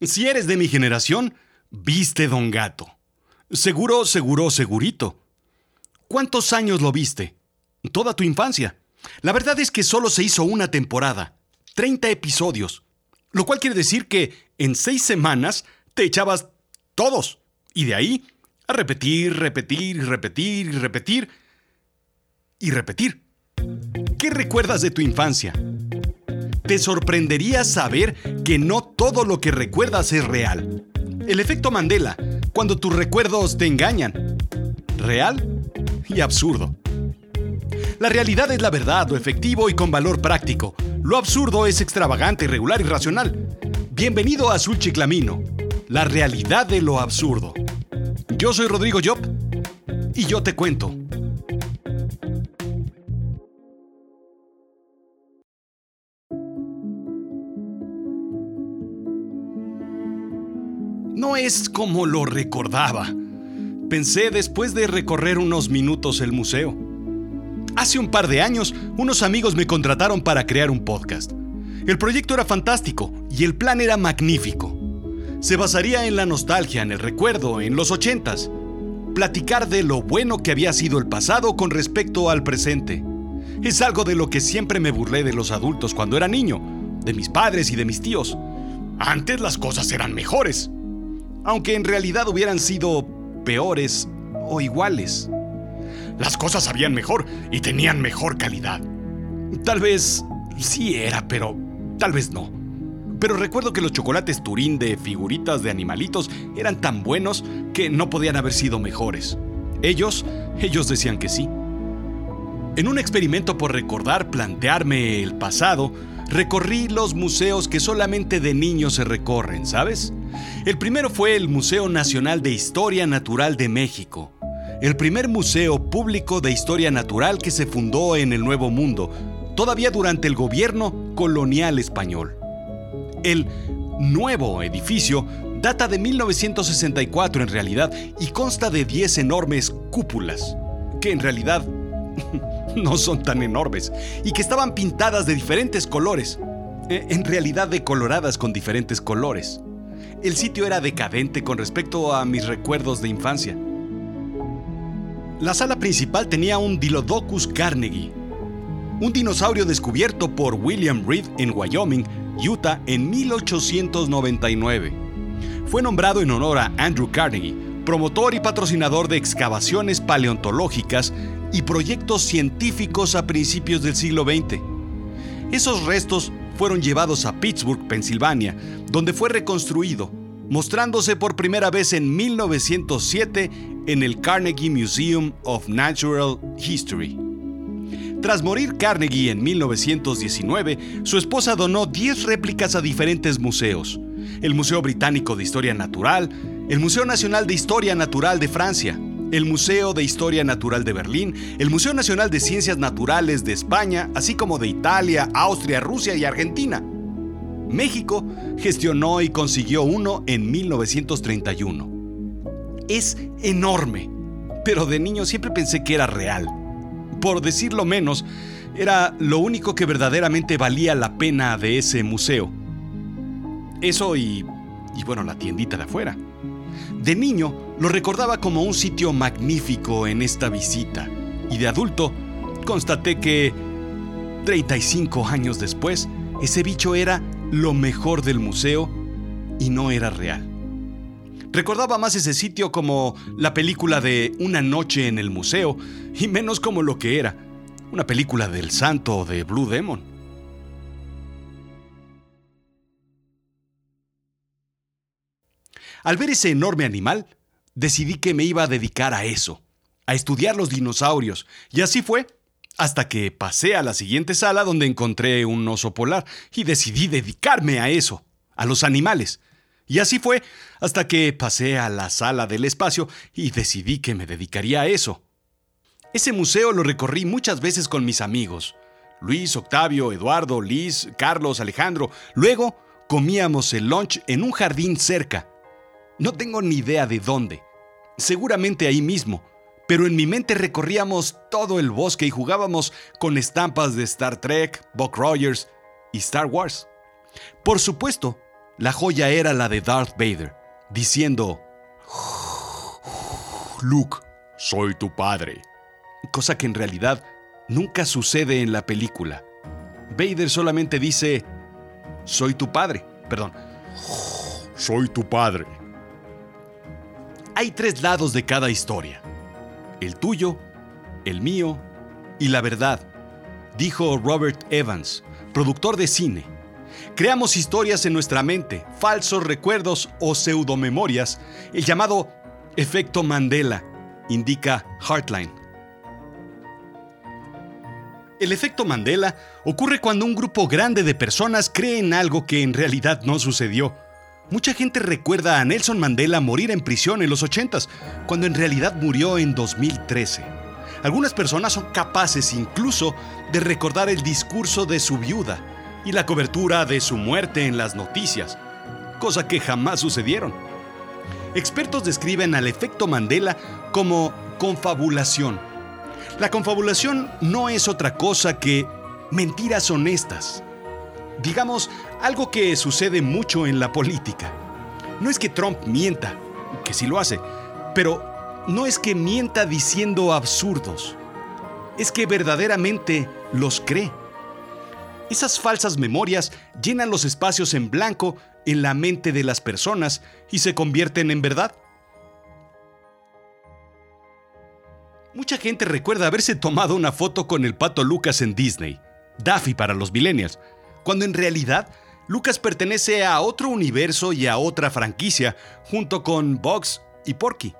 Si eres de mi generación, viste Don Gato. Seguro, seguro, segurito. ¿Cuántos años lo viste? Toda tu infancia. La verdad es que solo se hizo una temporada, 30 episodios, lo cual quiere decir que en seis semanas te echabas todos. Y de ahí a repetir, repetir, repetir, repetir y repetir. ¿Qué recuerdas de tu infancia? Te sorprendería saber que no todo lo que recuerdas es real. El efecto Mandela, cuando tus recuerdos te engañan. Real y absurdo. La realidad es la verdad, lo efectivo y con valor práctico. Lo absurdo es extravagante, irregular y racional. Bienvenido a Azul Chiclamino, la realidad de lo absurdo. Yo soy Rodrigo Job y yo te cuento. Es como lo recordaba. Pensé después de recorrer unos minutos el museo. Hace un par de años, unos amigos me contrataron para crear un podcast. El proyecto era fantástico y el plan era magnífico. Se basaría en la nostalgia, en el recuerdo, en los ochentas. Platicar de lo bueno que había sido el pasado con respecto al presente. Es algo de lo que siempre me burlé de los adultos cuando era niño, de mis padres y de mis tíos. Antes las cosas eran mejores aunque en realidad hubieran sido peores o iguales. Las cosas habían mejor y tenían mejor calidad. Tal vez sí era, pero tal vez no. Pero recuerdo que los chocolates Turín de figuritas de animalitos eran tan buenos que no podían haber sido mejores. Ellos, ellos decían que sí. En un experimento por recordar, plantearme el pasado, recorrí los museos que solamente de niños se recorren, ¿sabes? El primero fue el Museo Nacional de Historia Natural de México, el primer museo público de historia natural que se fundó en el Nuevo Mundo, todavía durante el gobierno colonial español. El nuevo edificio data de 1964 en realidad y consta de 10 enormes cúpulas, que en realidad no son tan enormes, y que estaban pintadas de diferentes colores, e, en realidad decoloradas con diferentes colores. El sitio era decadente con respecto a mis recuerdos de infancia. La sala principal tenía un Diplodocus carnegie, un dinosaurio descubierto por William Reed en Wyoming, Utah, en 1899. Fue nombrado en honor a Andrew Carnegie, promotor y patrocinador de excavaciones paleontológicas y proyectos científicos a principios del siglo XX. Esos restos fueron llevados a Pittsburgh, Pensilvania, donde fue reconstruido, mostrándose por primera vez en 1907 en el Carnegie Museum of Natural History. Tras morir Carnegie en 1919, su esposa donó 10 réplicas a diferentes museos, el Museo Británico de Historia Natural, el Museo Nacional de Historia Natural de Francia, el Museo de Historia Natural de Berlín, el Museo Nacional de Ciencias Naturales de España, así como de Italia, Austria, Rusia y Argentina. México gestionó y consiguió uno en 1931. Es enorme, pero de niño siempre pensé que era real. Por decirlo menos, era lo único que verdaderamente valía la pena de ese museo. Eso y, y bueno, la tiendita de afuera. De niño lo recordaba como un sitio magnífico en esta visita y de adulto constaté que 35 años después ese bicho era lo mejor del museo y no era real. Recordaba más ese sitio como la película de Una noche en el museo y menos como lo que era, una película del santo de Blue Demon. Al ver ese enorme animal, decidí que me iba a dedicar a eso, a estudiar los dinosaurios, y así fue, hasta que pasé a la siguiente sala donde encontré un oso polar y decidí dedicarme a eso, a los animales. Y así fue hasta que pasé a la sala del espacio y decidí que me dedicaría a eso. Ese museo lo recorrí muchas veces con mis amigos. Luis, Octavio, Eduardo, Liz, Carlos, Alejandro. Luego comíamos el lunch en un jardín cerca. No tengo ni idea de dónde. Seguramente ahí mismo. Pero en mi mente recorríamos todo el bosque y jugábamos con estampas de Star Trek, Buck Rogers y Star Wars. Por supuesto, la joya era la de Darth Vader, diciendo, Luke, soy tu padre. Cosa que en realidad nunca sucede en la película. Vader solamente dice, soy tu padre. Perdón, soy tu padre. Hay tres lados de cada historia. El tuyo, el mío y la verdad, dijo Robert Evans, productor de cine. Creamos historias en nuestra mente, falsos recuerdos o pseudomemorias, el llamado efecto Mandela, indica Heartline. El efecto Mandela ocurre cuando un grupo grande de personas cree en algo que en realidad no sucedió. Mucha gente recuerda a Nelson Mandela morir en prisión en los 80 cuando en realidad murió en 2013. Algunas personas son capaces incluso de recordar el discurso de su viuda y la cobertura de su muerte en las noticias, cosa que jamás sucedieron. Expertos describen al efecto Mandela como confabulación la confabulación no es otra cosa que mentiras honestas. Digamos, algo que sucede mucho en la política. No es que Trump mienta, que sí lo hace, pero no es que mienta diciendo absurdos. Es que verdaderamente los cree. Esas falsas memorias llenan los espacios en blanco en la mente de las personas y se convierten en verdad. Mucha gente recuerda haberse tomado una foto con el pato Lucas en Disney, Daffy para los millennials, cuando en realidad Lucas pertenece a otro universo y a otra franquicia, junto con Bugs y Porky.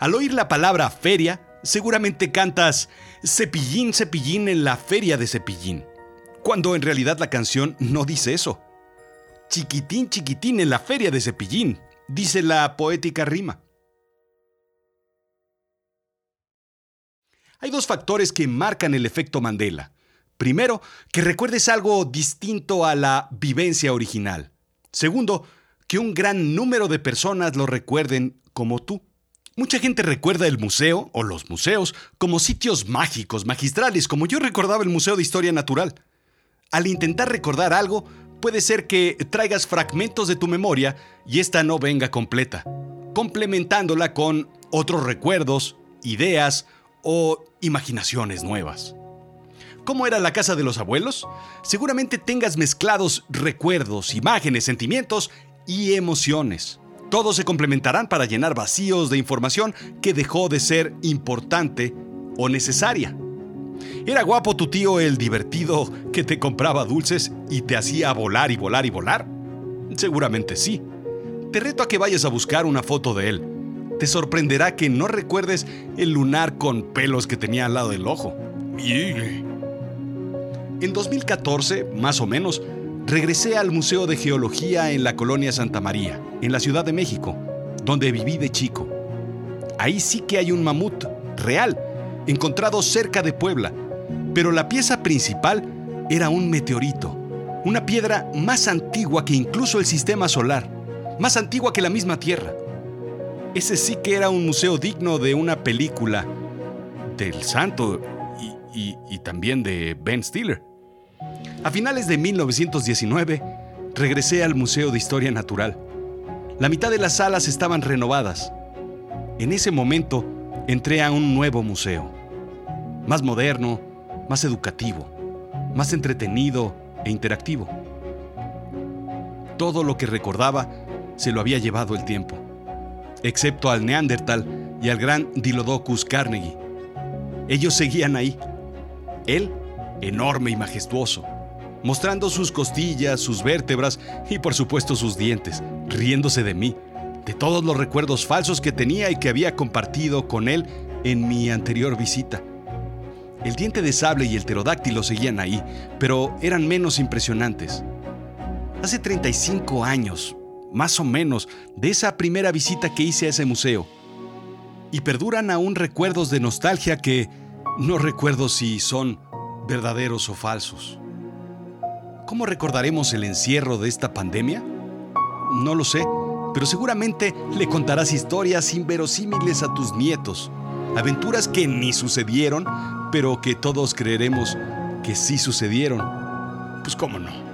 Al oír la palabra feria, seguramente cantas Cepillín, Cepillín en la feria de Cepillín, cuando en realidad la canción no dice eso. Chiquitín, chiquitín en la feria de Cepillín, dice la poética rima. Hay dos factores que marcan el efecto Mandela. Primero, que recuerdes algo distinto a la vivencia original. Segundo, que un gran número de personas lo recuerden como tú. Mucha gente recuerda el museo o los museos como sitios mágicos, magistrales, como yo recordaba el Museo de Historia Natural. Al intentar recordar algo, puede ser que traigas fragmentos de tu memoria y esta no venga completa, complementándola con otros recuerdos, ideas o imaginaciones nuevas. ¿Cómo era la casa de los abuelos? Seguramente tengas mezclados recuerdos, imágenes, sentimientos y emociones. Todos se complementarán para llenar vacíos de información que dejó de ser importante o necesaria. ¿Era guapo tu tío el divertido que te compraba dulces y te hacía volar y volar y volar? Seguramente sí. Te reto a que vayas a buscar una foto de él te sorprenderá que no recuerdes el lunar con pelos que tenía al lado del ojo. En 2014, más o menos, regresé al Museo de Geología en la colonia Santa María, en la Ciudad de México, donde viví de chico. Ahí sí que hay un mamut real, encontrado cerca de Puebla, pero la pieza principal era un meteorito, una piedra más antigua que incluso el sistema solar, más antigua que la misma Tierra. Ese sí que era un museo digno de una película del santo y, también de Ben Stiller. A finales de 1919, regresé al Museo de Historia Natural. La mitad de las salas estaban renovadas. En ese momento, entré a un nuevo museo. Más moderno, más educativo, más entretenido e interactivo. Todo lo que recordaba se lo había llevado el tiempo excepto al Neandertal y al gran Diplodocus Carnegie. Ellos seguían ahí. Él, enorme y majestuoso, mostrando sus costillas, sus vértebras y por supuesto sus dientes, riéndose de mí, de todos los recuerdos falsos que tenía y que había compartido con él en mi anterior visita. El diente de sable y el pterodáctilo seguían ahí, pero eran menos impresionantes. Hace 35 años, más o menos, de esa primera visita que hice a ese museo. Y perduran aún recuerdos de nostalgia que no recuerdo si son verdaderos o falsos. ¿Cómo recordaremos el encierro de esta pandemia? No lo sé, pero seguramente le contarás historias inverosímiles a tus nietos, aventuras que ni sucedieron, pero que todos creeremos que sí sucedieron. Pues cómo no.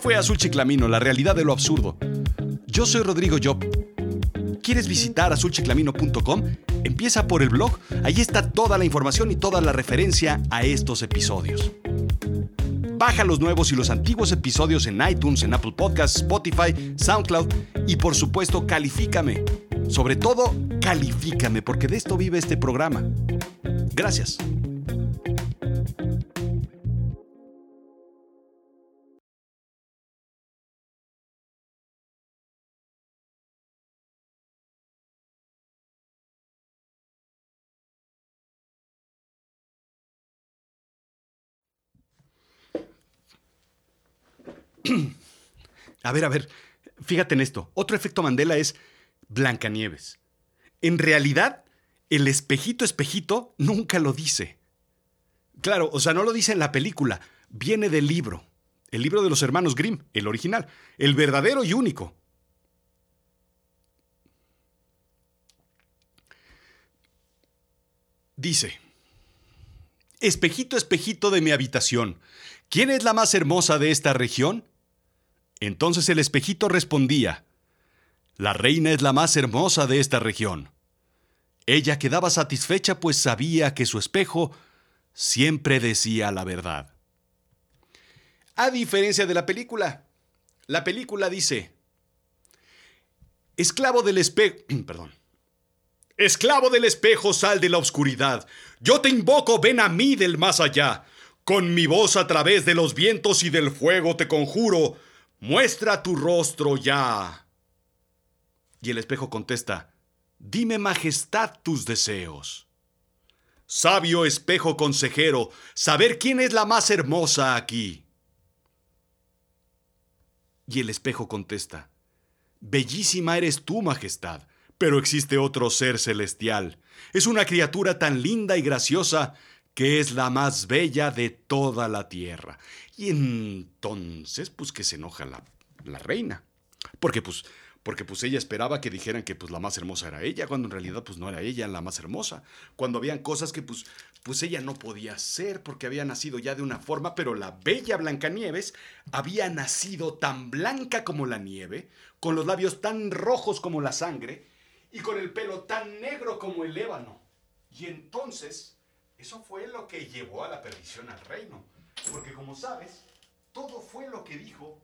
Fue Azul Chiclamino, la realidad de lo absurdo. Yo soy Rodrigo Job. ¿Quieres visitar azulchiclamino.com? Empieza por el blog, ahí está toda la información y toda la referencia a estos episodios. Baja los nuevos y los antiguos episodios en iTunes, en Apple Podcasts, Spotify, SoundCloud y por supuesto califícame. Sobre todo, califícame porque de esto vive este programa. Gracias. A ver, a ver, fíjate en esto. Otro efecto Mandela es Blancanieves. En realidad, el espejito espejito nunca lo dice. Claro, o sea, no lo dice en la película, viene del libro. El libro de los hermanos Grimm, el original, el verdadero y único. Dice, Espejito, espejito de mi habitación, ¿quién es la más hermosa de esta región? Entonces el espejito respondía, La reina es la más hermosa de esta región. Ella quedaba satisfecha pues sabía que su espejo siempre decía la verdad. A diferencia de la película, la película dice, Esclavo del espejo, perdón, Esclavo del espejo, sal de la oscuridad. Yo te invoco, ven a mí del más allá. Con mi voz a través de los vientos y del fuego te conjuro, muestra tu rostro ya. Y el espejo contesta, dime majestad tus deseos. Sabio espejo consejero, saber quién es la más hermosa aquí. Y el espejo contesta, bellísima eres tú, majestad, pero existe otro ser celestial. Es una criatura tan linda y graciosa que es la más bella de toda la tierra. Y entonces, pues que se enoja la, la reina. Porque pues, porque pues ella esperaba que dijeran que pues la más hermosa era ella, cuando en realidad pues no era ella la más hermosa. Cuando habían cosas que pues, pues ella no podía hacer porque había nacido ya de una forma, pero la bella Blancanieves había nacido tan blanca como la nieve, con los labios tan rojos como la sangre y con el pelo tan negro como el ébano. Y entonces eso fue lo que llevó a la perdición al reino. Porque como sabes, todo fue lo que dijo